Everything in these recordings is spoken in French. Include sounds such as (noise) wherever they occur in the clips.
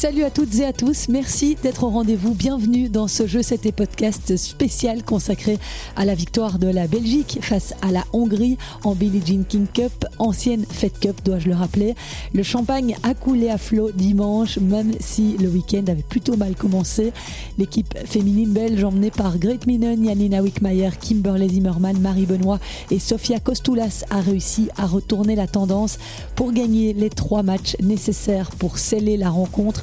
Salut à toutes et à tous, merci d'être au rendez-vous. Bienvenue dans ce jeu, c'était podcast spécial consacré à la victoire de la Belgique face à la Hongrie en Billie Jean King Cup, ancienne Fed Cup, dois-je le rappeler. Le champagne a coulé à flot dimanche, même si le week-end avait plutôt mal commencé. L'équipe féminine belge emmenée par Great Minen, Janina Wickmayer, Kimberley Zimmerman, Marie Benoît et Sofia Kostoulas a réussi à retourner la tendance pour gagner les trois matchs nécessaires pour sceller la rencontre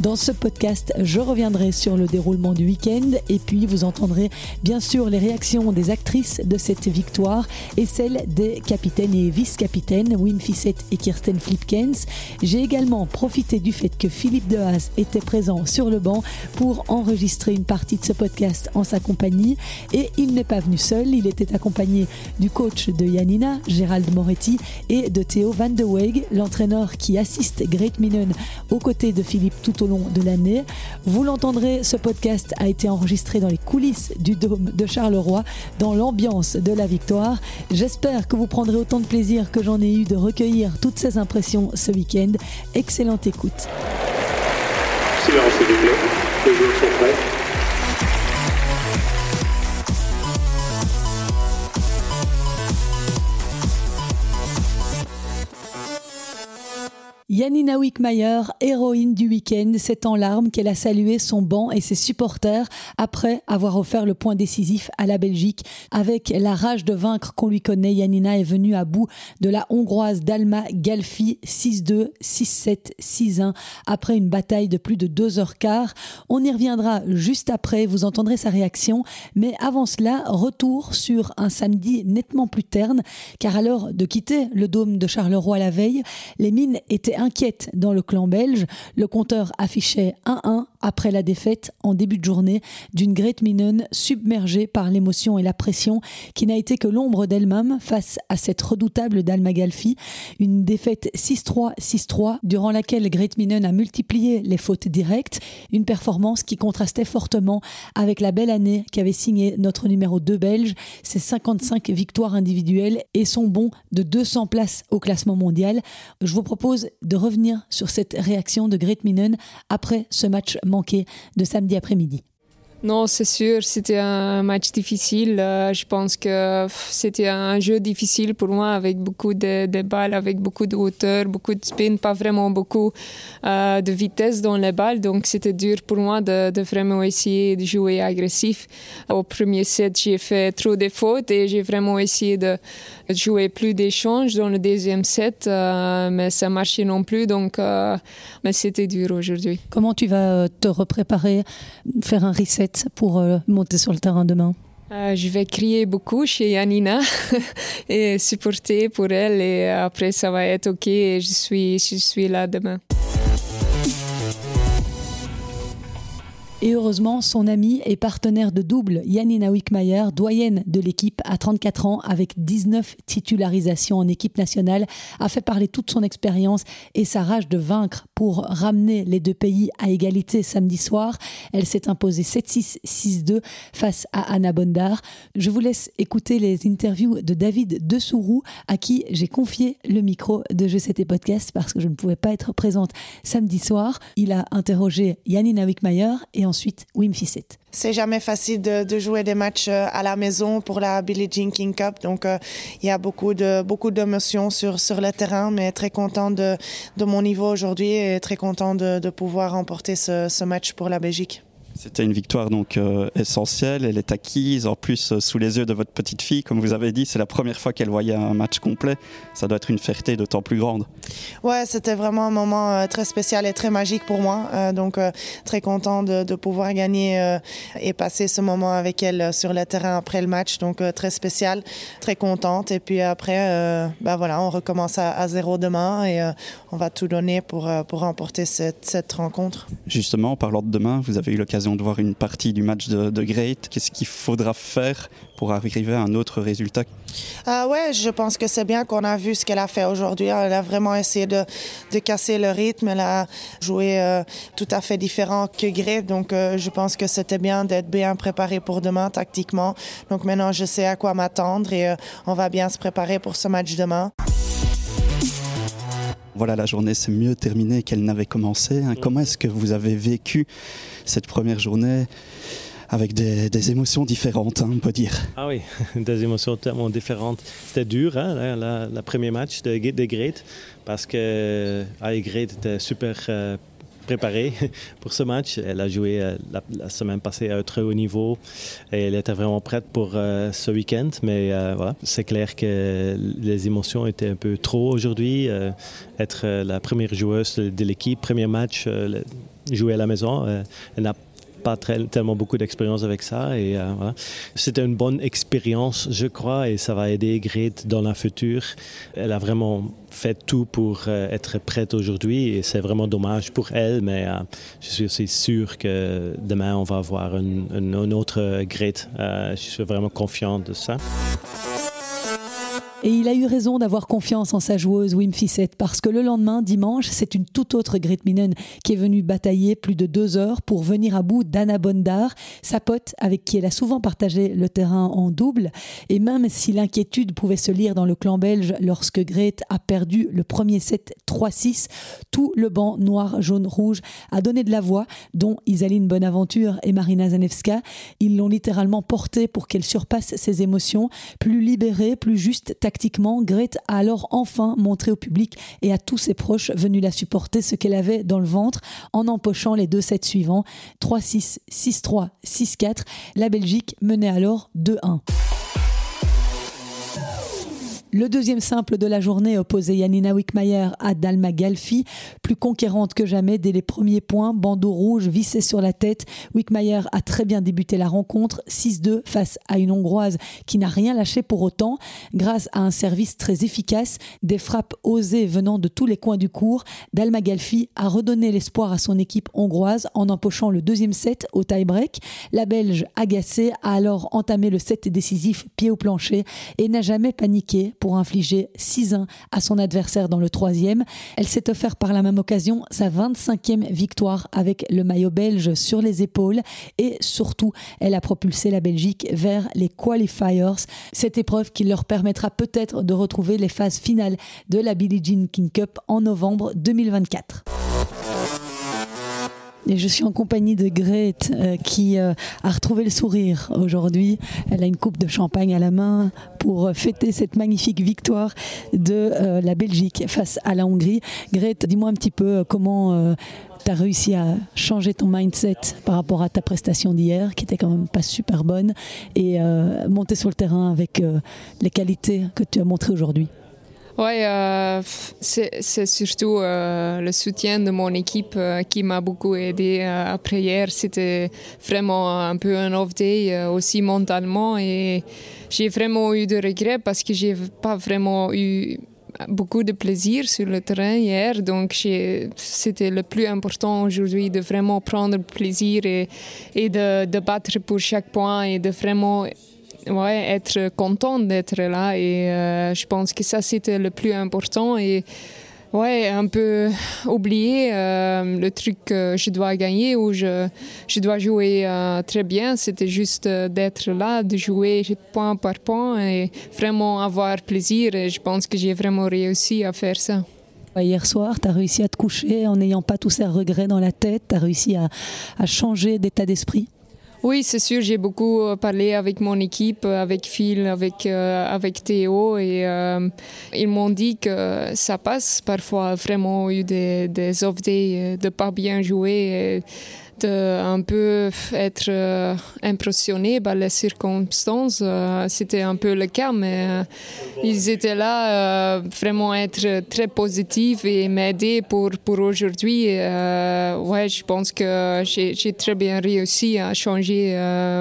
dans ce podcast, je reviendrai sur le déroulement du week-end et puis vous entendrez bien sûr les réactions des actrices de cette victoire et celles des capitaines et vice-capitaines Wim Fissette et Kirsten Flipkens. J'ai également profité du fait que Philippe Dehaas était présent sur le banc pour enregistrer une partie de ce podcast en sa compagnie et il n'est pas venu seul, il était accompagné du coach de Yanina, Gérald Moretti et de Théo Van de Weeg, l'entraîneur qui assiste Great Minen aux côtés de Philippe tout au long de l'année. Vous l'entendrez, ce podcast a été enregistré dans les coulisses du Dôme de Charleroi, dans l'ambiance de la victoire. J'espère que vous prendrez autant de plaisir que j'en ai eu de recueillir toutes ces impressions ce week-end. Excellente écoute. Silence, s'il vous plaît. Les sont prêts. Yanina Wickmayer, héroïne du week-end, c'est en larmes qu'elle a salué son banc et ses supporters après avoir offert le point décisif à la Belgique. Avec la rage de vaincre qu'on lui connaît, Yanina est venue à bout de la hongroise Dalma Galfi 6-2, 6-7, 6-1 après une bataille de plus de deux heures quart. On y reviendra juste après, vous entendrez sa réaction. Mais avant cela, retour sur un samedi nettement plus terne, car à l'heure de quitter le dôme de Charleroi la veille, les mines étaient inquiète dans le clan belge. Le compteur affichait 1-1 après la défaite en début de journée d'une Great Minen submergée par l'émotion et la pression qui n'a été que l'ombre d'elle-même face à cette redoutable d'Almagalfi. Une défaite 6-3, 6-3 durant laquelle Great Minen a multiplié les fautes directes. Une performance qui contrastait fortement avec la belle année qu'avait signé notre numéro 2 belge, ses 55 victoires individuelles et son bond de 200 places au classement mondial. Je vous propose de revenir sur cette réaction de Great Minen après ce match manqué de samedi après-midi. Non, c'est sûr, c'était un match difficile. Euh, je pense que c'était un jeu difficile pour moi avec beaucoup de, balles, avec beaucoup de hauteur, beaucoup de spin, pas vraiment beaucoup euh, de vitesse dans les balles. Donc c'était dur pour moi de, vraiment essayer de jouer agressif. Au premier set, j'ai fait trop de fautes et j'ai vraiment essayé de jouer plus d'échanges dans le deuxième set, euh, mais ça marchait non plus. Donc, mais c'était dur aujourd'hui. Comment tu vas te repréparer, faire un reset? Pour euh, monter sur le terrain demain euh, je vais crier beaucoup chez Yanina (laughs) et supporter pour elle et après ça va être ok je suis, je suis là demain. Et heureusement, son ami et partenaire de double, Janina Wickmayer, doyenne de l'équipe à 34 ans avec 19 titularisations en équipe nationale, a fait parler toute son expérience et sa rage de vaincre pour ramener les deux pays à égalité samedi soir. Elle s'est imposée 7-6, 6-2 face à Anna Bondar. Je vous laisse écouter les interviews de David Dessourou, à qui j'ai confié le micro de Je C'était Podcast parce que je ne pouvais pas être présente samedi soir. Il a interrogé Janina Wickmayer et ensuite Wim. C'est jamais facile de, jouer des matchs euh, à la maison pour la Billie Jean King Cup, donc euh, il y a beaucoup de beaucoup d'émotions sur sur le terrain, mais très content de, de mon niveau aujourd'hui et très content de, de pouvoir remporter ce match pour la Belgique. C'était une victoire donc euh, essentielle, elle est acquise en plus euh, sous les yeux de votre petite fille, comme vous avez dit, c'est la première fois qu'elle voyait un match complet. Ça doit être une fierté d'autant plus grande. Ouais, c'était vraiment un moment euh, très spécial et très magique pour moi. donc très content de, de pouvoir gagner et passer ce moment avec elle sur le terrain après le match. Donc très spécial, très contente. Et puis après, bah voilà, on recommence à, à zéro demain et on va tout donner pour pour remporter cette, cette rencontre. Justement, en parlant de demain, vous avez eu l'occasion de voir une partie du match de, Great. Qu'est-ce qu'il faudra faire pour arriver à un autre résultat? Ah Ouais, je pense que c'est bien qu'on a vu ce qu'elle a fait aujourd'hui. Elle a vraiment essayé de, de, casser le rythme. Elle a joué euh, tout à fait différent que Great. Donc, euh, je pense que c'était bien d'être bien préparé pour demain tactiquement. Donc, maintenant, je sais à quoi m'attendre et euh, on va bien se préparer pour ce match demain. Voilà, la journée s'est mieux terminée qu'elle n'avait commencé. Hein. Comment est-ce que vous avez vécu cette première journée avec des, émotions différentes, hein, on peut dire? Ah oui, (laughs) des émotions tellement différentes. C'était dur, hein, la, premier match de, de Great, parce que ah, Great était super euh, préparée (laughs) pour ce match. Elle a joué euh, la, semaine passée à un très haut niveau et elle était vraiment prête pour euh, ce week-end. Mais voilà, c'est clair que les émotions étaient un peu trop aujourd'hui. être la première joueuse de, l'équipe, premier match, jouer à la maison, elle n'a pas très, tellement beaucoup d'expérience avec ça. Et euh, voilà. C'était une bonne expérience, je crois, et ça va aider Grete dans la future. Elle a vraiment fait tout pour euh, être prête aujourd'hui et c'est vraiment dommage pour elle, mais euh, je suis aussi sûr que demain on va avoir une, autre Grete. je suis vraiment confiant de ça. Et il a eu raison d'avoir confiance en sa joueuse Wim Fissette parce que le lendemain, dimanche, c'est une toute autre Grete Minen qui est venue batailler plus de deux heures pour venir à bout d'Anna Bondar, sa pote avec qui elle a souvent partagé le terrain en double. Et même si l'inquiétude pouvait se lire dans le clan belge lorsque Grete a perdu le premier set 3-6, tout le banc noir, jaune, rouge a donné de la voix, dont Isaline Bonaventure et Marina Zanevska. Ils l'ont littéralement portée pour qu'elle surpasse ses émotions, plus libérée, plus juste, tactiquement, Grete a alors enfin montré au public et à tous ses proches venus la supporter ce qu'elle avait dans le ventre en empochant les deux sets suivants 3-6, 6-3, 6-4. La Belgique menait alors 2-1. Le deuxième simple de la journée opposait Yanina Wickmayer à Dalma Galfi, plus conquérante que jamais dès les premiers points, bandeau rouge vissé sur la tête. Wickmayer a très bien débuté la rencontre, 6-2 face à une Hongroise qui n'a rien lâché pour autant, grâce à un service très efficace, des frappes osées venant de tous les coins du cours. Dalma Galfi a redonné l'espoir à son équipe hongroise en empochant le deuxième set au tie-break. La Belge, agacée, a alors entamé le set décisif pied au plancher et n'a jamais paniqué pour infliger 6-1 à son adversaire dans le troisième. Elle s'est offert par la même occasion sa 25e victoire avec le maillot belge sur les épaules et surtout, elle a propulsé la Belgique vers les qualifiers, cette épreuve qui leur permettra peut-être de retrouver les phases finales de la Billie Jean King Cup en novembre 2024. Et je suis en compagnie de Grete euh, qui euh, a retrouvé le sourire aujourd'hui. Elle a une coupe de champagne à la main pour euh, fêter cette magnifique victoire de la Belgique face à la Hongrie. Grete, dis-moi un petit peu comment tu as réussi à changer ton mindset par rapport à ta prestation d'hier, qui était quand même pas super bonne, et monter sur le terrain avec les qualités que tu as montrées aujourd'hui? Oui, euh, c'est surtout euh, le soutien de mon équipe euh, qui m'a beaucoup aidé après hier. C'était vraiment un peu un off day aussi mentalement et j'ai vraiment eu de regrets parce que j'ai pas vraiment eu beaucoup de plaisir sur le terrain hier. Donc, c'était le plus important aujourd'hui de vraiment prendre plaisir et, de, battre pour chaque point et de vraiment ouais, être content d'être là. Et euh, je pense que ça, c'était le plus important. Et ouais, un peu oublier euh, le truc que je dois gagner ou je, je dois jouer euh, très bien. C'était juste d'être là, de jouer point par point et vraiment avoir plaisir. Et je pense que j'ai vraiment réussi à faire ça. Hier soir, tu as réussi à te coucher en n'ayant pas tous ces regrets dans la tête, tu as réussi à, à changer d'état d'esprit oui, c'est sûr, j'ai beaucoup euh, parlé avec mon équipe, euh, avec Phil, avec, euh, avec Théo, et ils m'ont dit que ça passe. Parfois vraiment eu des, des off-days de pas bien jouer un peu être euh, impressionné par les circonstances. Euh, c'était un peu le cas, mais euh, ils étaient là vraiment être très positifs et m'aider pour, pour aujourd'hui. ouais, je pense que j'ai très bien réussi à changer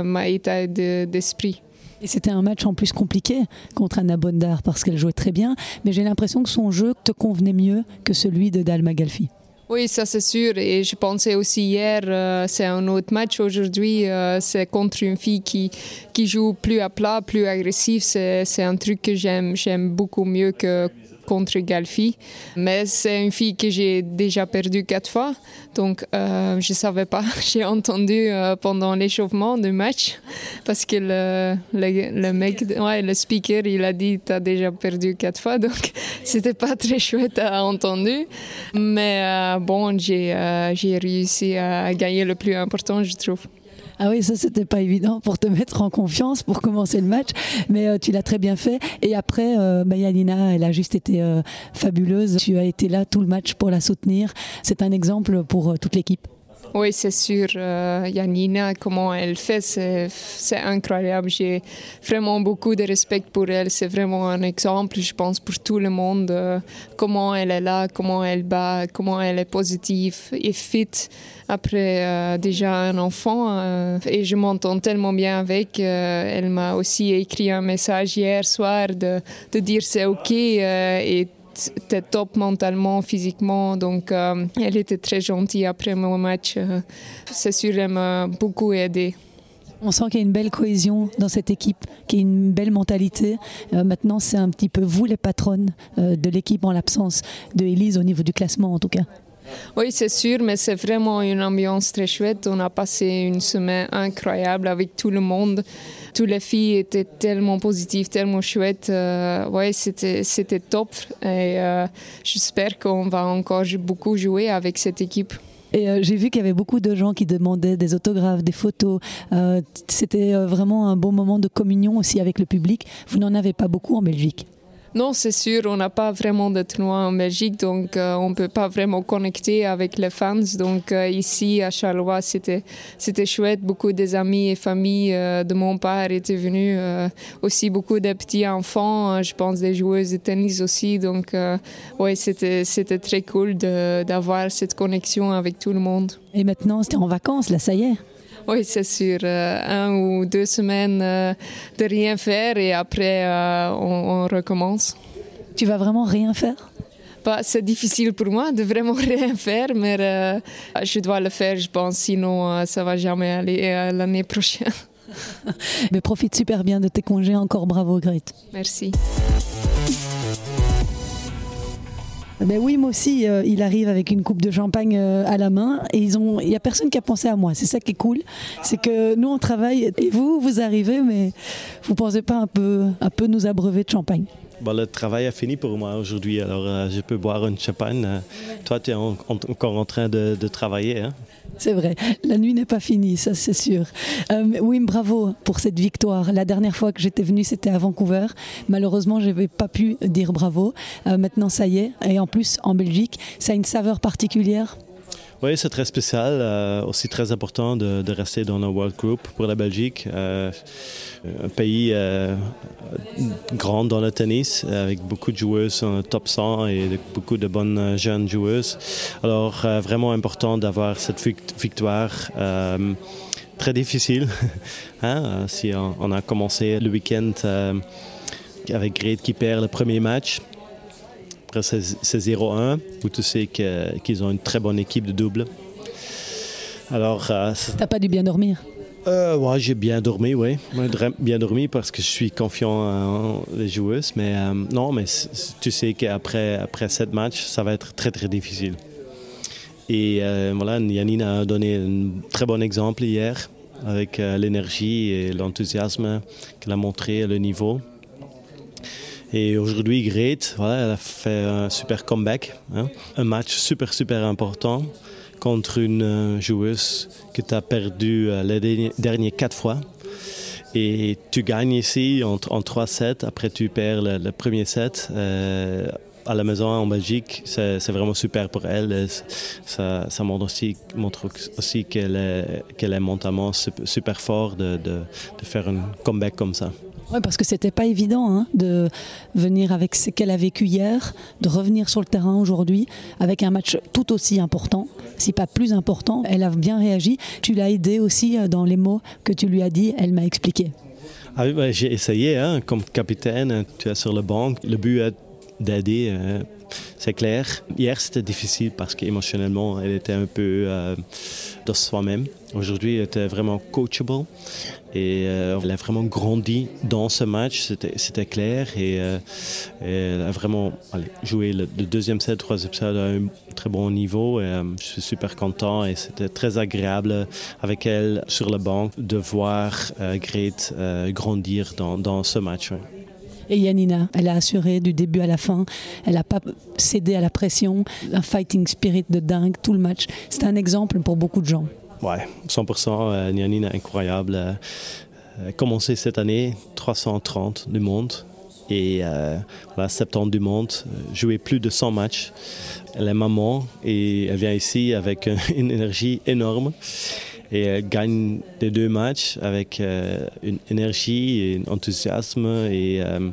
mon état d'esprit. C'était un match en plus compliqué contre Anna Bondar parce qu'elle jouait très bien, mais j'ai l'impression que son jeu te convenait mieux que celui de Dalma Galfi. Oui, ça c'est sûr. Et je pensais aussi hier, euh, c'est un autre match aujourd'hui. Euh, c'est contre une fille qui, qui joue plus à plat, plus agressif. C'est un truc que j'aime, j'aime beaucoup mieux que contre Galfi. Mais c'est une fille que j'ai déjà perdue quatre fois. Donc, euh, je ne savais pas. (laughs) J'ai entendu euh, pendant l'échauffement du match parce que le, le, le mec, ouais, le speaker, il a dit Tu as déjà perdu quatre fois. (laughs) Donc, c'était pas très chouette à entendre. Mais euh, bon, j'ai j'ai réussi à gagner le plus important, je trouve. Ah oui, ça c'était pas évident pour te mettre en confiance pour commencer le match, mais euh, tu l'as très bien fait. Et après, euh, bah, elle a juste été euh, fabuleuse. Tu as été là tout le match pour la soutenir. C'est un exemple pour toute l'équipe. Oui, c'est sûr. Euh, Yanina, comment elle fait, c'est incroyable. J'ai vraiment beaucoup de respect pour elle. C'est vraiment un exemple, je pense, pour tout le monde. Euh, comment elle est là, comment elle bat, comment elle est positive et fit après euh, déjà un enfant. et je m'entends tellement bien avec. elle m'a aussi écrit un message hier soir de, de dire c'est OK et était top mentalement, physiquement. Donc, euh, elle était très gentille après mon match. Euh, c'est sûr, elle m'a beaucoup aidé. On sent qu'il y a une belle cohésion dans cette équipe, qu'il y a une belle mentalité. Euh, maintenant, c'est un petit peu vous les patronnes de l'équipe en l'absence de Elise au niveau du classement en tout cas. Oui, c'est sûr, mais c'est vraiment une ambiance très chouette. On a passé une semaine incroyable avec tout le monde. Toutes les filles étaient tellement positives, tellement chouettes. Euh, oui, c'était, c'était top. Et euh, j'espère qu'on va encore beaucoup jouer avec cette équipe. Et euh, j'ai vu qu'il y avait beaucoup de gens qui demandaient des autographes, des photos. c'était vraiment un bon moment de communion aussi avec le public. Vous n'en avez pas beaucoup en Belgique non, c'est sûr, on n'a pas vraiment de tournoi en Belgique, donc euh, on ne peut pas vraiment connecter avec les fans. Donc euh, ici, à Charleroi, c'était, c'était chouette. Beaucoup des amis et familles euh, de mon père étaient venus. aussi beaucoup de petits enfants, je pense des joueuses de tennis aussi. Donc oui, c'était, c'était très cool d'avoir cette connexion avec tout le monde. Et maintenant, c'était en vacances, là, ça y est oui, c'est sûr. Euh, un ou deux semaines euh, de rien faire et après, euh, on, recommence. Tu vas vraiment rien faire? Bah, c'est difficile pour moi de vraiment (laughs) rien faire, mais je dois le faire, je pense, sinon ça va jamais aller l'année prochaine. (laughs) mais profite super bien de tes congés. Encore bravo, Grit. Merci. Ben oui, moi aussi, euh, il arrive avec une coupe de champagne euh, à la main et ils ont, il y a personne qui a pensé à moi. C'est ça qui est cool, c'est que nous on travaille et vous, vous arrivez, mais vous pensez pas un peu, un peu nous abreuver de champagne. Bon, le travail a fini pour moi aujourd'hui, alors euh, je peux boire une champagne. toi, tu es encore en train de, travailler. Hein? C'est vrai, la nuit n'est pas finie, ça c'est sûr. Euh, Wim, bravo pour cette victoire. La dernière fois que j'étais venue, c'était à Vancouver. Malheureusement, je n'avais pas pu dire bravo. Euh, maintenant, ça y est. Et en plus, en Belgique, ça a une saveur particulière oui, c'est très spécial. Euh, aussi très important de, rester dans le World Group pour la Belgique. Euh, un pays euh, grand dans le tennis, avec beaucoup de joueuses en top 100 et beaucoup de bonnes jeunes joueuses. Alors, vraiment important d'avoir cette victoire très difficile. (laughs) hein? Si on, a commencé le week-end avec Great qui perd le premier match, après, c'est 0-1, où tu sais qu'ils ont une très bonne équipe de double. Alors. Euh, T'as pas dû bien dormir euh, ouais, j'ai bien dormi, oui. Bien dormi parce que je suis confiant en les joueuses. Mais euh, non, mais tu sais qu'après après cette match, ça va être très, très difficile. Et euh, voilà, Yannine a donné un très bon exemple hier avec l'énergie et l'enthousiasme qu'elle a montré, le niveau. Et aujourd'hui, Great, voilà, elle a fait un super comeback. Hein. Un match super, super important contre une euh, joueuse que tu as perdu euh, les derniers quatre fois. Et tu gagnes ici en, en 3-7, après tu perds le, premier set. Euh, à la maison en Belgique, c'est vraiment super pour elle. Ça, montre aussi, qu'elle est, qu'elle est mentalement super, fort de faire un comeback comme ça. Oui, parce que c'était pas évident hein, de venir avec ce qu'elle a vécu hier, de revenir sur le terrain aujourd'hui avec un match tout aussi important, si pas plus important. Elle a bien réagi. Tu l'as aidé aussi euh, dans les mots que tu lui as dit. Elle m'a expliqué. Ah oui, j'ai essayé, hein, comme capitaine, tu es sur le banc. Le but est d'aider. Hein, c'est clair. Hier, c'était difficile parce qu'émotionnellement, elle était un peu euh, de soi-même. Aujourd'hui, elle était vraiment coachable et euh, elle a vraiment grandi dans ce match, c'était clair. Et, euh, elle a vraiment joué le, deuxième set, le troisième set à un très bon niveau. Et, je suis super content et c'était très agréable avec elle sur le banc de voir Grete grandir dans ce match. Et Yanina, elle a assuré du début à la fin. Elle n'a pas cédé à la pression. Un fighting spirit de dingue tout le match. C'est un exemple pour beaucoup de gens. Ouais, 100%. Euh, Yanina, incroyable. Euh, euh, commencé cette année, 330 du monde. Et euh, voilà, 70 du monde, joué plus de 100 matchs. Elle est maman et elle vient ici avec (laughs) une énergie énorme et elle gagne les deux matchs avec euh, une énergie et un enthousiasme et euh,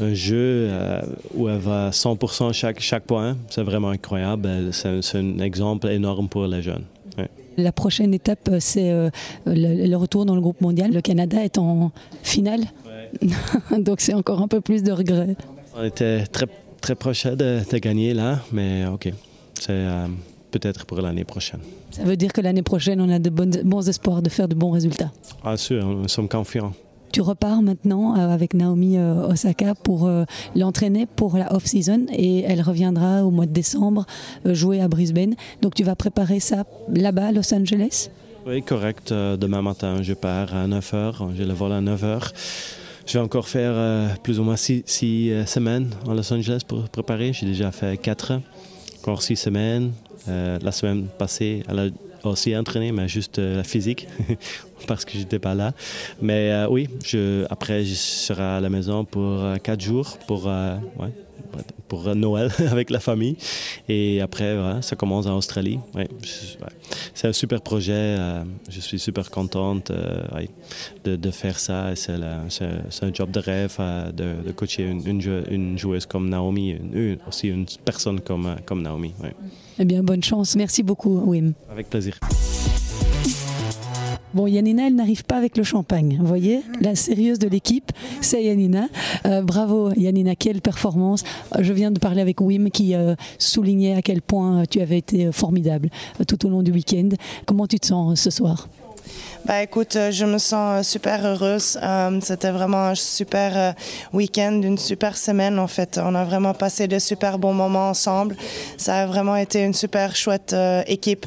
un jeu euh, où elle va 100% chaque, chaque point. C'est vraiment incroyable. C'est un exemple énorme pour les jeunes. La prochaine étape, c'est le, retour dans le groupe mondial. Le Canada est en finale, (laughs) donc c'est encore un peu plus de regrets. On était très, très proche de, de gagner là, mais ok. C'est peut-être pour l'année prochaine. Ça veut dire que l'année prochaine, on a de bons espoirs de faire de bons résultats. Ah sûr, nous sommes confiants. Tu repars maintenant euh, avec Naomi euh, Osaka pour euh, l'entraîner pour la off-season et elle reviendra au mois de décembre jouer à Brisbane. Donc tu vas préparer ça là-bas à Los Angeles? Oui, correct. Demain matin, je pars à 9h. J'ai le vol à 9h. Je vais encore faire plus ou moins six, semaines à Los Angeles pour préparer. J'ai déjà fait quatre, encore six semaines. Euh, la semaine passée, elle a aussi entraîné, mais juste euh, la physique, (laughs) parce que j'étais pas là. Mais euh, oui, je, après, je serai à la maison pour quatre jours pour, pour Noël (laughs) avec la famille. Et après, ça commence en Australie. C'est un super projet. je suis super contente de, de, faire ça. C'est un job de rêve de, de coacher une, une, joueuse comme Naomi, une, aussi une personne comme, comme Naomi. Eh bien, bonne chance. Merci beaucoup, Wim. Avec plaisir. Bon, Yanina, elle n'arrive pas avec le champagne. Vous voyez, la sérieuse de l'équipe, c'est Yanina. Euh, bravo, Yanina, quelle performance. Je viens de parler avec Wim qui euh, soulignait à quel point tu avais été formidable euh, tout au long du week-end. Comment tu te sens ce soir? Bah écoute, euh, je me sens euh, super heureuse. Euh, c'était vraiment un super week-end, une super semaine en fait. On a vraiment passé de super bons moments ensemble. Ça a vraiment été une super chouette équipe.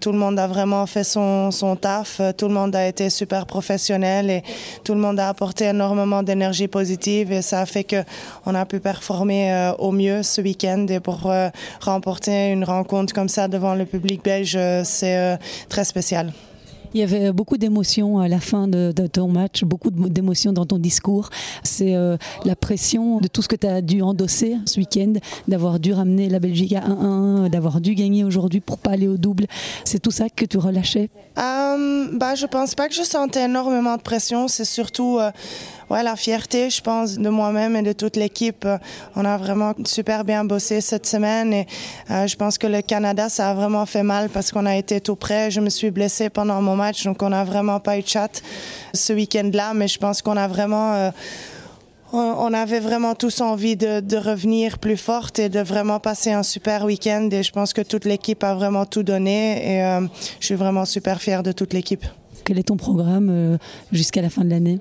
tout le monde a vraiment fait son, son taf. Tout le monde a été super professionnel et tout le monde a apporté énormément d'énergie positive et ça a fait que on a pu performer au mieux ce week-end et pour remporter une rencontre comme ça devant le public belge, c'est très spécial. Il y avait beaucoup d'émotions à la fin de, ton match, beaucoup d'émotions dans ton discours. C'est euh, la pression de tout ce que tu as dû endosser ce week-end, d'avoir dû ramener la Belgique à 1-1, d'avoir dû gagner aujourd'hui pour pas aller au double. C'est tout ça que tu relâchais? Euh, bah, Je pense pas que je sentais énormément de pression. C'est surtout... Euh, ouais, la fierté, je pense, de moi-même et de toute l'équipe. On a vraiment super bien bossé cette semaine et euh, je pense que le Canada, ça a vraiment fait mal parce qu'on a été tout près. Je me suis blessée pendant mon match, donc on n'a vraiment pas eu de chat ce week-end-là, mais je pense qu'on a vraiment... Euh, on avait vraiment tous envie de, revenir plus forte et de vraiment passer un super week-end. Et je pense que toute l'équipe a vraiment tout donné. Et euh, je suis vraiment super fière de toute l'équipe. Quel est ton programme jusqu'à la fin de l'année?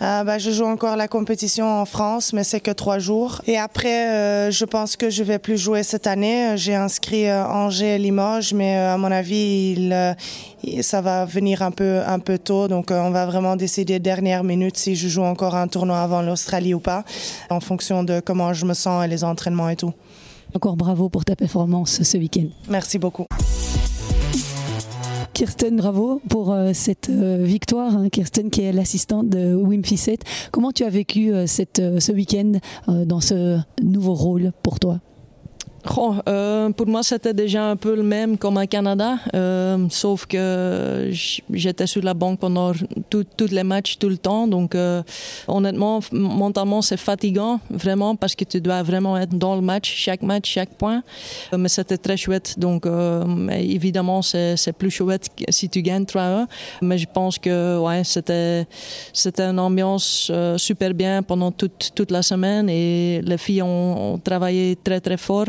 Euh, bah, je joue encore la compétition en France, mais c'est que trois jours. Et après, euh, je pense que je vais plus jouer cette année. J'ai inscrit euh, Angers et Limoges, mais à mon avis, il, ça va venir un peu, un peu tôt. Donc, on va vraiment décider dernière minute si je joue encore un tournoi avant l'Australie ou pas, en fonction de comment je me sens et les entraînements et tout. Encore bravo pour ta performance ce week-end. Merci beaucoup. Kirsten, bravo pour euh, cette euh, victoire. Hein. Kirsten qui est l'assistante de Wim Fissette. Comment tu as vécu euh, cette, ce week-end dans ce nouveau rôle pour toi? Euh, pour moi, c'était déjà un peu le même comme au Canada, euh, sauf que j'étais sur la banque pendant tous les matchs, tout le temps. Donc, euh, honnêtement, mentalement, c'est fatigant, vraiment, parce que tu dois vraiment être dans le match, chaque match, chaque point. mais c'était très chouette. Donc, évidemment, c'est plus chouette si tu gagnes 3-1. Mais je pense que ouais, c'était une ambiance super bien pendant toute, toute la semaine et les filles ont, ont travaillé très, très fort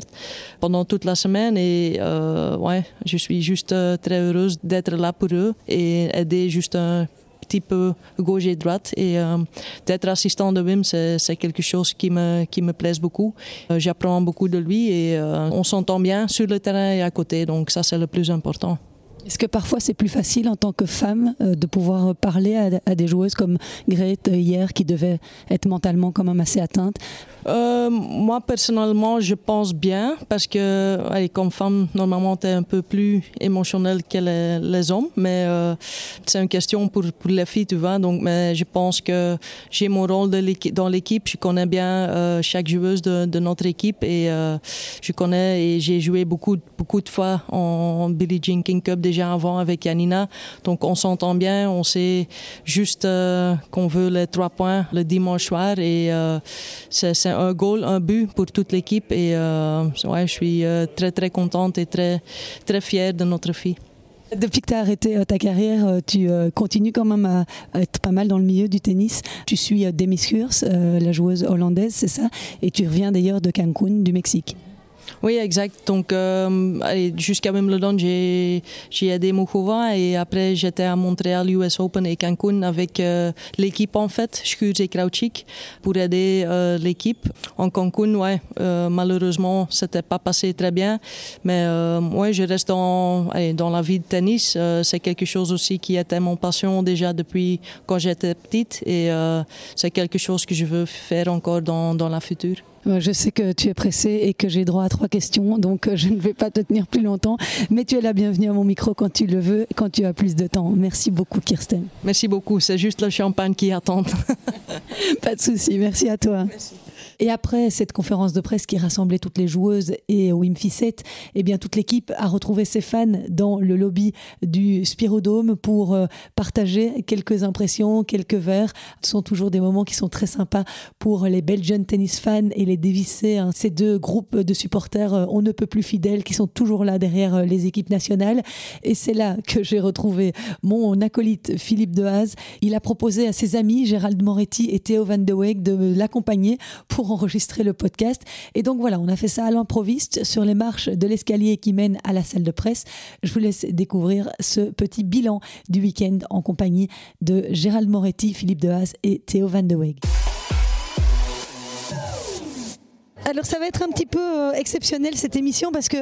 pendant toute la semaine et euh, ouais, je suis juste euh, très heureuse d'être là pour eux et aider juste un petit peu gauche et droite et euh, d'être assistant de Wim c'est quelque chose qui me qui me plaise beaucoup. J'apprends beaucoup de lui et on s'entend bien sur le terrain et à côté donc ça c'est le plus important est-ce que parfois c'est plus facile en tant que femme de pouvoir parler à, des joueuses comme Grete hier qui devait être mentalement quand même assez atteinte? Euh, moi, personnellement, je pense bien parce que, allez, comme femme, normalement, tu es un peu plus émotionnelle que les, hommes, mais euh, c'est une question pour, pour, les filles, tu vois. Donc, mais je pense que j'ai mon rôle dans l'équipe. Je connais bien euh, chaque joueuse de, de, notre équipe et je connais et j'ai joué beaucoup, beaucoup de fois en Billie Jean King Cup déjà avant avec Yanina. Donc, on s'entend bien. On sait juste qu'on veut les trois points le dimanche soir et c'est un goal, un but pour toute l'équipe et euh, ouais, je suis euh, très très contente et très, très fière de notre fille. Depuis que tu as arrêté euh, ta carrière, tu continues quand même à, être pas mal dans le milieu du tennis. Tu suis Demis Hurs, la joueuse hollandaise, c'est ça? Et tu reviens d'ailleurs de Cancun, du Mexique. Oui, exact. Donc, euh, jusqu'à Wimbledon, j'ai aidé Mukova et après, j'étais à Montréal, US Open et Cancun avec euh, l'équipe en fait, Schurz et Krautschik, pour aider euh, l'équipe. En Cancun, ouais, malheureusement, c'était pas passé très bien. Mais ouais, je reste dans, dans la vie de tennis. c'est quelque chose aussi qui était mon passion déjà depuis quand j'étais petite et c'est quelque chose que je veux faire encore dans, dans la future. Je sais que tu es pressé et que j'ai droit à trois questions, donc euh, je ne vais pas te tenir plus longtemps. Mais tu es la bienvenue à mon micro quand tu le veux, quand tu as plus de temps. Merci beaucoup, Kirsten. Merci beaucoup. C'est juste le champagne qui attend. (laughs) pas de souci. Merci à toi. Merci. Et après cette conférence de presse qui rassemblait toutes les joueuses et Wim Fissette, eh bien toute l'équipe a retrouvé ses fans dans le lobby du Spirodome pour euh, partager quelques impressions, quelques verres. Ce sont toujours des moments qui sont très sympas pour les Belgian tennis fans et les Dévissés, hein. ces deux groupes de supporters euh, on ne peut plus fidèles qui sont toujours là derrière euh, les équipes nationales. Et c'est là que j'ai retrouvé mon acolyte Philippe Dehaze. Il a proposé à ses amis Gérald Moretti et Théo Van de Week de l'accompagner pour enregistrer le podcast. Et donc voilà, on a fait ça à l'improviste sur les marches de l'escalier qui mène à la salle de presse. Je vous laisse découvrir ce petit bilan du week-end en compagnie de Gérald Moretti, Philippe Dehaas et Théo Van de Weeg. Alors ça va être un petit peu euh, exceptionnel cette émission parce que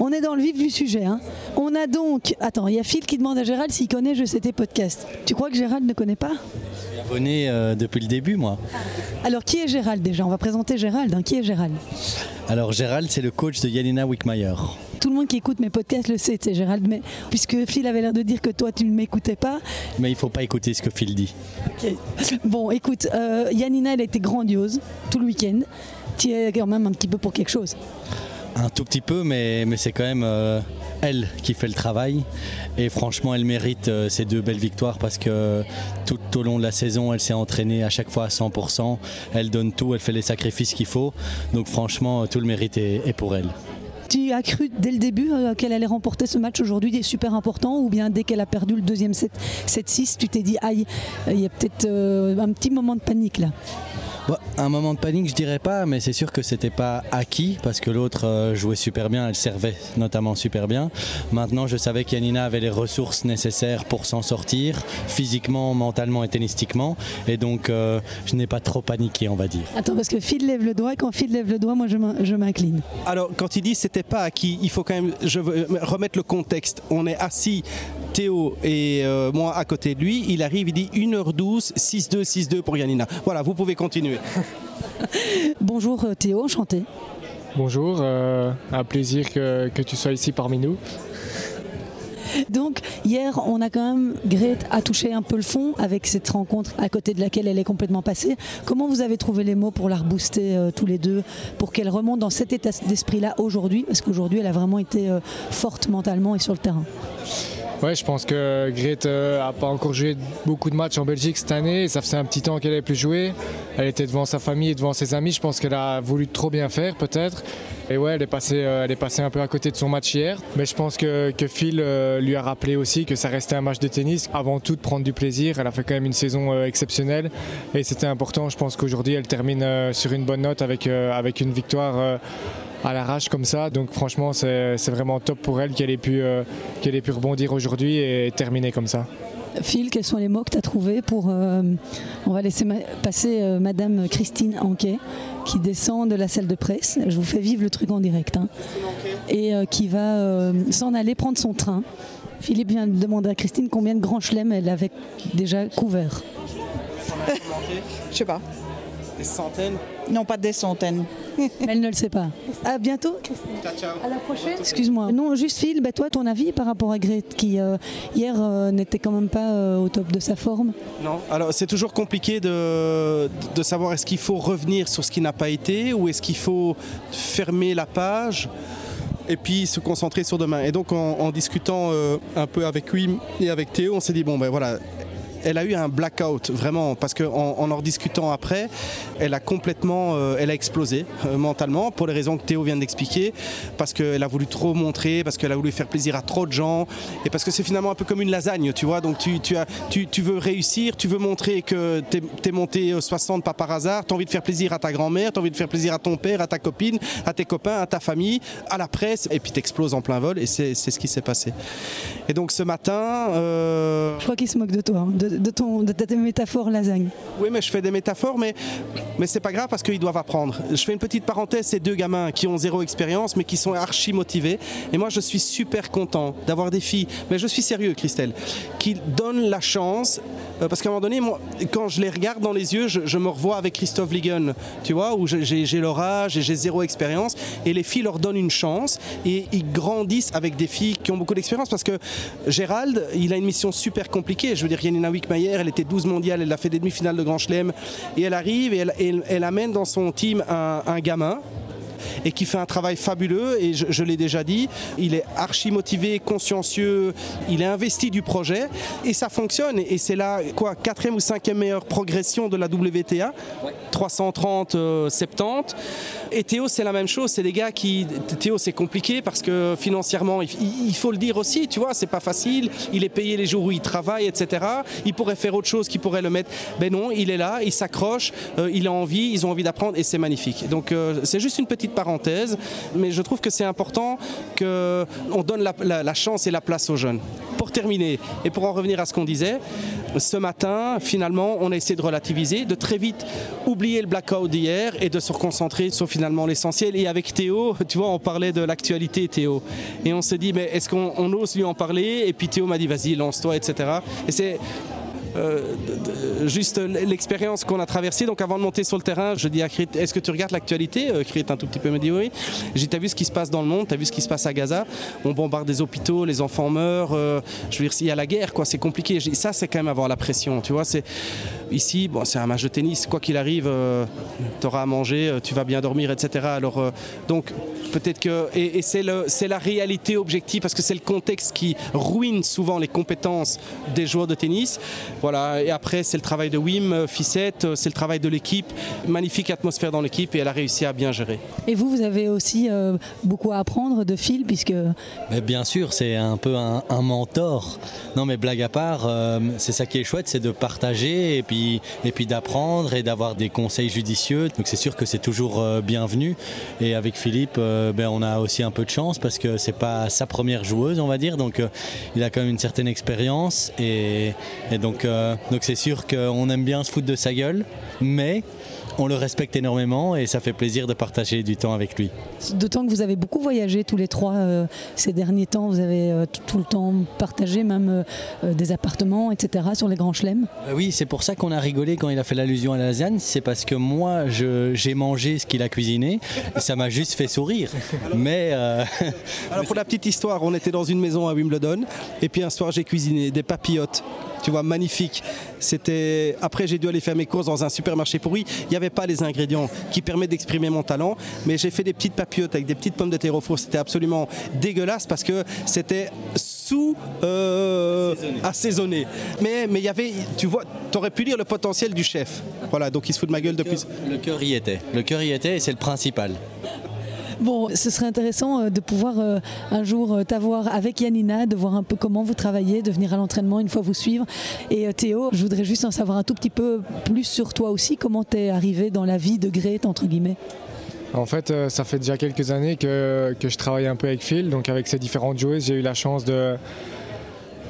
on est dans le vif du sujet. Hein. On a donc, attends, il y a Phil qui demande à Gérald s'il connaît Je sais tes podcasts. Tu crois que Gérald ne connaît pas? Je suis abonné euh, depuis le début moi. Alors qui est Gérald déjà? On va présenter Gérald. Hein. Qui est Gérald? Alors Gérald c'est le coach de Yanina Wickmeyer. Tout le monde qui écoute mes podcasts le sait, c'est Gérald, mais puisque Phil avait l'air de dire que toi tu ne m'écoutais pas. Mais il faut pas écouter ce que Phil dit. Bon, écoute, euh, Yanina elle a été grandiose tout le week-end tu es quand même un petit peu pour quelque chose. Un tout petit peu, mais, mais c'est quand même euh, elle qui fait le travail. Et franchement, elle mérite euh, ces deux belles victoires parce que tout au long de la saison, elle s'est entraînée à chaque fois à 100%. Elle donne tout, elle fait les sacrifices qu'il faut. Donc franchement, tout le mérite est, pour elle. Tu as cru dès le début euh, qu'elle allait remporter ce match aujourd'hui, est super important, ou bien dès qu'elle a perdu le deuxième set, 7-6, tu t'es dit, aïe, il y a peut-être un petit moment de panique là? Un moment de panique, je dirais pas, mais c'est sûr que c'était pas acquis parce que l'autre euh, jouait super bien, elle servait notamment super bien. Maintenant, je savais qu'Yanina avait les ressources nécessaires pour s'en sortir, physiquement, mentalement et tennistiquement, et donc euh, je n'ai pas trop paniqué, on va dire. Attends, parce que Phil lève le doigt, et quand Phil lève le doigt, moi je m'incline. Alors, quand il dit c'était pas acquis, il faut quand même je veux remettre le contexte. On est assis, Théo et euh, moi à côté de lui, il arrive, il dit 1h12, 6-2, 6-2 pour Yanina. Voilà, vous pouvez continuer. (laughs) Bonjour euh, Théo, enchanté. Bonjour, euh, un plaisir que, tu sois ici parmi nous. Donc hier, on a quand même, Grete a touché un peu le fond avec cette rencontre à côté de laquelle elle est complètement passée. Comment vous avez trouvé les mots pour la rebooster euh, tous les deux, pour qu'elle remonte dans cet état d'esprit-là aujourd'hui? Parce qu'aujourd'hui, elle a vraiment été euh, forte mentalement et sur le terrain. Ouais, je pense que Grete n'a pas encore joué beaucoup de matchs en Belgique cette année. Ça faisait un petit temps qu'elle n'avait plus joué. Elle était devant sa famille et devant ses amis. Je pense qu'elle a voulu trop bien faire, peut-être. Et ouais, elle est, passée, elle est passée un peu à côté de son match hier. Mais je pense que, que Phil lui a rappelé aussi que ça restait un match de tennis. Avant tout, prendre du plaisir. Elle a fait quand même une saison exceptionnelle. Et c'était important. Je pense qu'aujourd'hui, elle termine sur une bonne note avec, avec une victoire à l'arrache comme ça. Donc franchement, c'est vraiment top pour elle qu'elle ait, pu, qu'elle ait pu rebondir aujourd'hui et terminer comme ça. Phil, quels sont les mots que tu as trouvés pour... Euh, on va laisser passer euh, Madame Christine Anquet, qui descend de la salle de presse. Je vous fais vivre le truc en direct. Hein, et euh, qui va s'en aller prendre son train. Philippe vient de demander à Christine combien de grands chelems elle avait déjà couverts. (laughs) Je sais pas. Des centaines Non, pas des centaines. Elle ne le sait pas. À bientôt, Christine. Ciao, ciao. À la prochaine. Excuse-moi. Non, juste Phil, bah, toi, ton avis par rapport à Grete, qui euh, hier euh, n'était quand même pas euh, au top de sa forme? Non, alors c'est toujours compliqué de, de savoir est-ce qu'il faut revenir sur ce qui n'a pas été ou est-ce qu'il faut fermer la page et puis se concentrer sur demain. Et donc en, en discutant un peu avec lui et avec Théo, on s'est dit bon ben voilà, elle a eu un blackout vraiment parce qu'en en, en discutant après, elle a complètement, euh, elle a explosé euh, mentalement pour les raisons que Théo vient d'expliquer, parce qu'elle a voulu trop montrer, parce qu'elle a voulu faire plaisir à trop de gens et parce que c'est finalement un peu comme une lasagne, tu vois. Donc tu, tu, as, tu, tu veux réussir, tu veux montrer que tu es, monté 60 pas par hasard, tu as envie de faire plaisir à ta grand-mère, tu as envie de faire plaisir à ton père, à ta copine, à tes copains, à ta famille, à la presse et puis tu exploses en plein vol et c'est ce qui s'est passé. Et donc ce matin. Euh... Je crois qu'il se moque de toi, hein, de, de, ton, de ta métaphore lasagne. Oui, mais je fais des métaphores, mais, mais c'est pas grave parce qu'ils doivent apprendre. Je fais une petite parenthèse ces deux gamins qui ont zéro expérience, mais qui sont archi motivés. Et moi, je suis super content d'avoir des filles, mais je suis sérieux, Christelle, qui donnent la chance. Euh, parce qu'à un moment donné, moi, quand je les regarde dans les yeux, je, me revois avec Christophe Ligon, tu vois, où j'ai leur âge et j'ai zéro expérience. Et les filles leur donnent une chance et ils grandissent avec des filles qui ont beaucoup d'expérience parce que Gérald, il a une mission super compliquée. Je veux dire, Yanina Wickmayer, elle était 12 mondiale, elle a fait des demi-finales de Grand Chelem et elle arrive et elle, amène dans son team un gamin et qui fait un travail fabuleux et je, l'ai déjà dit, il est archi motivé, consciencieux, il est investi du projet et ça fonctionne et c'est là quoi quatrième ou cinquième meilleure progression de la WTA, ouais. 330 euh, 70 et Théo c'est la même chose, c'est des gars qui Théo c'est compliqué parce que financièrement il, il, faut le dire aussi, tu vois, c'est pas facile, il est payé les jours où il travaille etc. Il pourrait faire autre chose qui pourrait le mettre, ben non, il est là, il s'accroche, euh, il a envie, ils ont envie d'apprendre et c'est magnifique. Donc euh, c'est juste une petite parenthèse, mais je trouve que c'est important qu'on donne la, la, chance et la place aux jeunes. Pour terminer, et pour en revenir à ce qu'on disait, ce matin, finalement, on a essayé de relativiser, de très vite oublier le blackout d'hier et de se reconcentrer sur finalement l'essentiel. Et avec Théo, (laughs) tu vois, on parlait de l'actualité, Théo. Et on s'est dit, mais est-ce qu'on ose lui en parler? Et puis Théo m'a dit, vas-y, lance-toi, etc. Et c'est juste l'expérience qu'on a traversée. Donc avant de monter sur le terrain, je dis à Krit, est-ce que tu regardes l'actualité euh, Krit un tout petit peu me dit oui. J'ai t'as vu ce qui se passe dans le monde, t'as vu ce qui se passe à Gaza? On bombarde des hôpitaux, les enfants meurent. Euh, je veux dire, s'il y a la guerre, quoi, c'est compliqué. Ça, c'est quand même avoir la pression. Tu vois, c'est ici, bon, c'est un match de tennis. Quoi qu'il arrive, euh, tu à manger, tu vas bien dormir, etc. Alors euh, donc peut-être que et, et c'est le c'est la réalité objective parce que c'est le contexte qui ruine souvent les compétences des joueurs de tennis voilà. Et après c'est le travail de Wim Fissette c'est le travail de l'équipe. Magnifique atmosphère dans l'équipe et elle a réussi à bien gérer. Et vous vous avez aussi euh, beaucoup à apprendre de Phil puisque mais bien sûr c'est un peu un, un, mentor. Non mais blague à part euh, c'est ça qui est chouette c'est de partager et puis et puis d'apprendre et d'avoir des conseils judicieux. Donc c'est sûr que c'est toujours euh, bienvenu. Et avec Philippe euh, ben, on a aussi un peu de chance parce que c'est pas sa première joueuse on va dire. Donc euh, il a quand même une certaine expérience et, et donc euh, donc c'est sûr qu'on aime bien se foutre de sa gueule, mais on le respecte énormément et ça fait plaisir de partager du temps avec lui. D'autant que vous avez beaucoup voyagé tous les trois euh, ces derniers temps. Vous avez euh, tout le temps partagé même euh, des appartements, etc. sur les grands chelems. Euh, Oui, c'est pour ça qu'on a rigolé quand il a fait l'allusion à la lasagne. C'est parce que moi, j'ai mangé ce qu'il a cuisiné. et ça m'a juste fait sourire. Mais euh, Alors pour la petite histoire, on était dans une maison à Wimbledon et puis un soir j'ai cuisiné des papillotes. Tu vois, magnifique. C'était après j'ai dû aller faire mes courses dans un supermarché pourri. Il n'y avait pas les ingrédients qui permettent d'exprimer mon talent, mais j'ai fait des petites papillotes avec des petites pommes de terre au four. C'était absolument dégueulasse parce que c'était sous euh, assaisonné. Mais mais il y avait, tu vois, tu aurais pu lire le potentiel du chef. Voilà, donc il se fout de ma gueule depuis. le cœur y était. Le cœur y était et c'est le principal. Bon, ce serait intéressant euh, de pouvoir euh, un jour euh, t'avoir avec Yanina, de voir un peu comment vous travaillez, de venir à l'entraînement une fois vous suivre. Et Théo, je voudrais juste en savoir un tout petit peu plus sur toi aussi. Comment t'es arrivé dans la vie de Grete, entre guillemets? En fait, ça fait déjà quelques années que, je travaille un peu avec Phil, donc avec ces différentes joueuses, j'ai eu la chance de,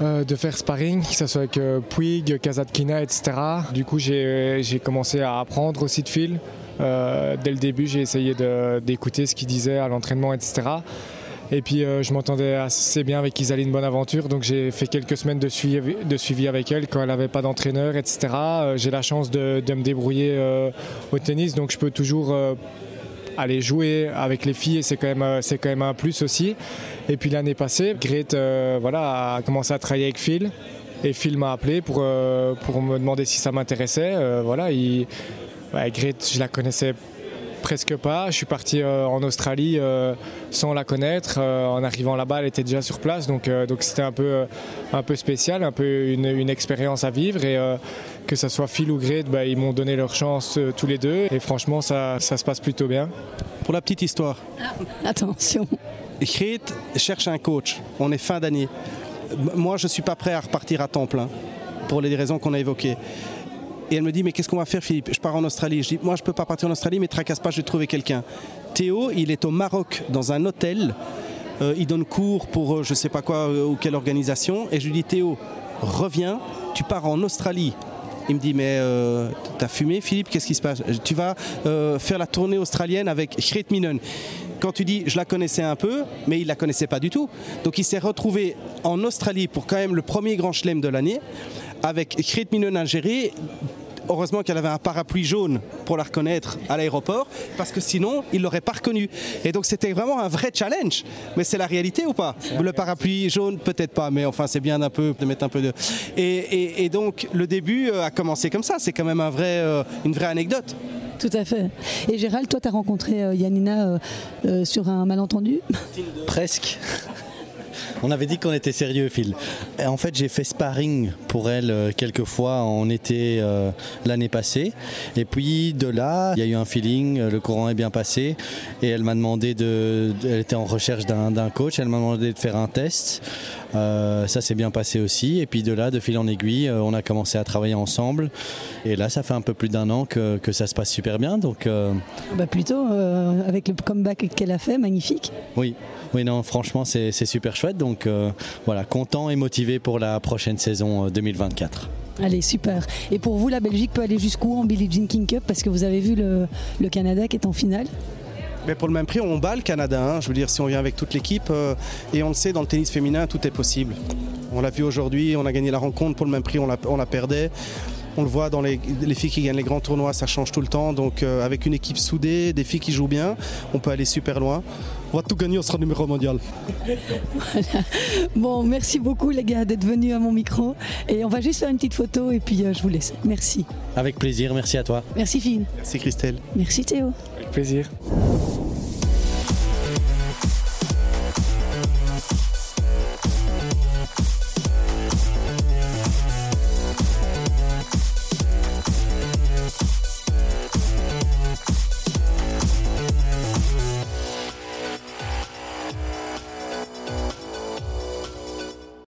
de faire sparring, que ce soit avec Puig, Kazatkina, etc. Du coup, j'ai commencé à apprendre aussi de Phil. Euh, dès le début, j'ai essayé d'écouter ce qu'il disait à l'entraînement, etc. Et puis, euh, je m'entendais assez bien avec Isaline Bonaventure, donc j'ai fait quelques semaines de suivi, avec elle quand elle n'avait pas d'entraîneur, etc. Euh, j'ai la chance de, me débrouiller au tennis, donc je peux toujours aller jouer avec les filles et c'est quand même un plus aussi. Et puis l'année passée, Grete a commencé à travailler avec Phil et Phil m'a appelé pour pour me demander si ça m'intéressait. Voilà, il, ouais, Grete, je la connaissais presque pas. Je suis parti euh, en Australie euh, sans la connaître. Euh, en arrivant là-bas, elle était déjà sur place, donc euh, donc c'était un peu euh, un peu spécial, un peu une, une expérience à vivre et euh, que ce soit Phil ou Grete, bah, ils m'ont donné leur chance euh, tous les deux et franchement ça, ça se passe plutôt bien. Pour la petite histoire, Attention. Grete cherche un coach. On est fin d'année. Moi, je ne suis pas prêt à repartir à temps plein pour les raisons qu'on a évoquées. Et elle me dit, mais qu'est-ce qu'on va faire, Philippe? Je pars en Australie. Je dis, moi, je peux pas partir en Australie, mais tracasse pas, je vais trouver quelqu'un. Théo, il est au Maroc, dans un hôtel. Euh, il donne cours pour euh, je ne sais pas quoi euh, ou quelle organisation. Et je lui dis, Théo, reviens, tu pars en Australie. Il me dit, mais euh, t'as fumé, Philippe? Qu'est-ce qui se passe? Tu vas euh, faire la tournée australienne avec Gret Minen. Quand tu dis, je la connaissais un peu, mais il la connaissait pas du tout. Donc il s'est retrouvé en Australie pour quand même le premier grand chelem de l'année, avec Gret Minen Algérie. Heureusement qu'elle avait un parapluie jaune pour la reconnaître à l'aéroport, parce que sinon, il ne l'aurait pas reconnue. Et donc, c'était vraiment un vrai challenge. Mais c'est la réalité ou pas? Le parapluie jaune, peut-être pas, mais enfin, c'est bien d'un peu de mettre un peu de. Et, et- et donc, le début euh, a commencé comme ça. C'est quand même un vrai, euh, une vraie anecdote. Tout à fait. Et Gérald, toi, tu as rencontré euh, Yanina euh, euh, sur un malentendu? Presque. (laughs) On avait dit qu'on était sérieux, Phil. Et en fait, j'ai fait sparring pour elle euh, quelques fois en été euh, l'année passée. Et puis de là, il y a eu un feeling, euh, le courant est bien passé. Et elle m'a demandé de. Elle était en recherche d'un coach, elle m'a demandé de faire un test. Euh, ça s'est bien passé aussi. Et puis de là, de fil en aiguille, on a commencé à travailler ensemble. Et là, ça fait un peu plus d'un an que, que ça se passe super bien. Donc. euh, bah Plutôt, avec le comeback qu'elle a fait, magnifique. oui, oui, non, franchement, c'est super chouette. Donc euh, voilà, content et motivé pour la prochaine saison euh, 2024. Allez, super. Et pour vous, la Belgique peut aller jusqu'où en Billie Jean King Cup? Parce que vous avez vu le, le Canada qui est en finale. Mais pour le même prix, on bat le Canada. hein. Je veux dire, si on vient avec toute l'équipe, euh, et on le sait, dans le tennis féminin, tout est possible. On l'a vu aujourd'hui, on a gagné la rencontre pour le même prix, on la, on la perdait. On le voit dans les, les filles qui gagnent les grands tournois, ça change tout le temps. Donc euh, avec une équipe soudée, des filles qui jouent bien, on peut aller super loin. On va tout gagner, on sera numéro mondial. Bon, merci beaucoup les gars d'être venus à mon micro. Et on va juste faire une petite photo et puis euh, je vous laisse. Merci. Avec plaisir, merci à toi. Merci Phil. Merci Christelle. Merci Théo. Avec plaisir.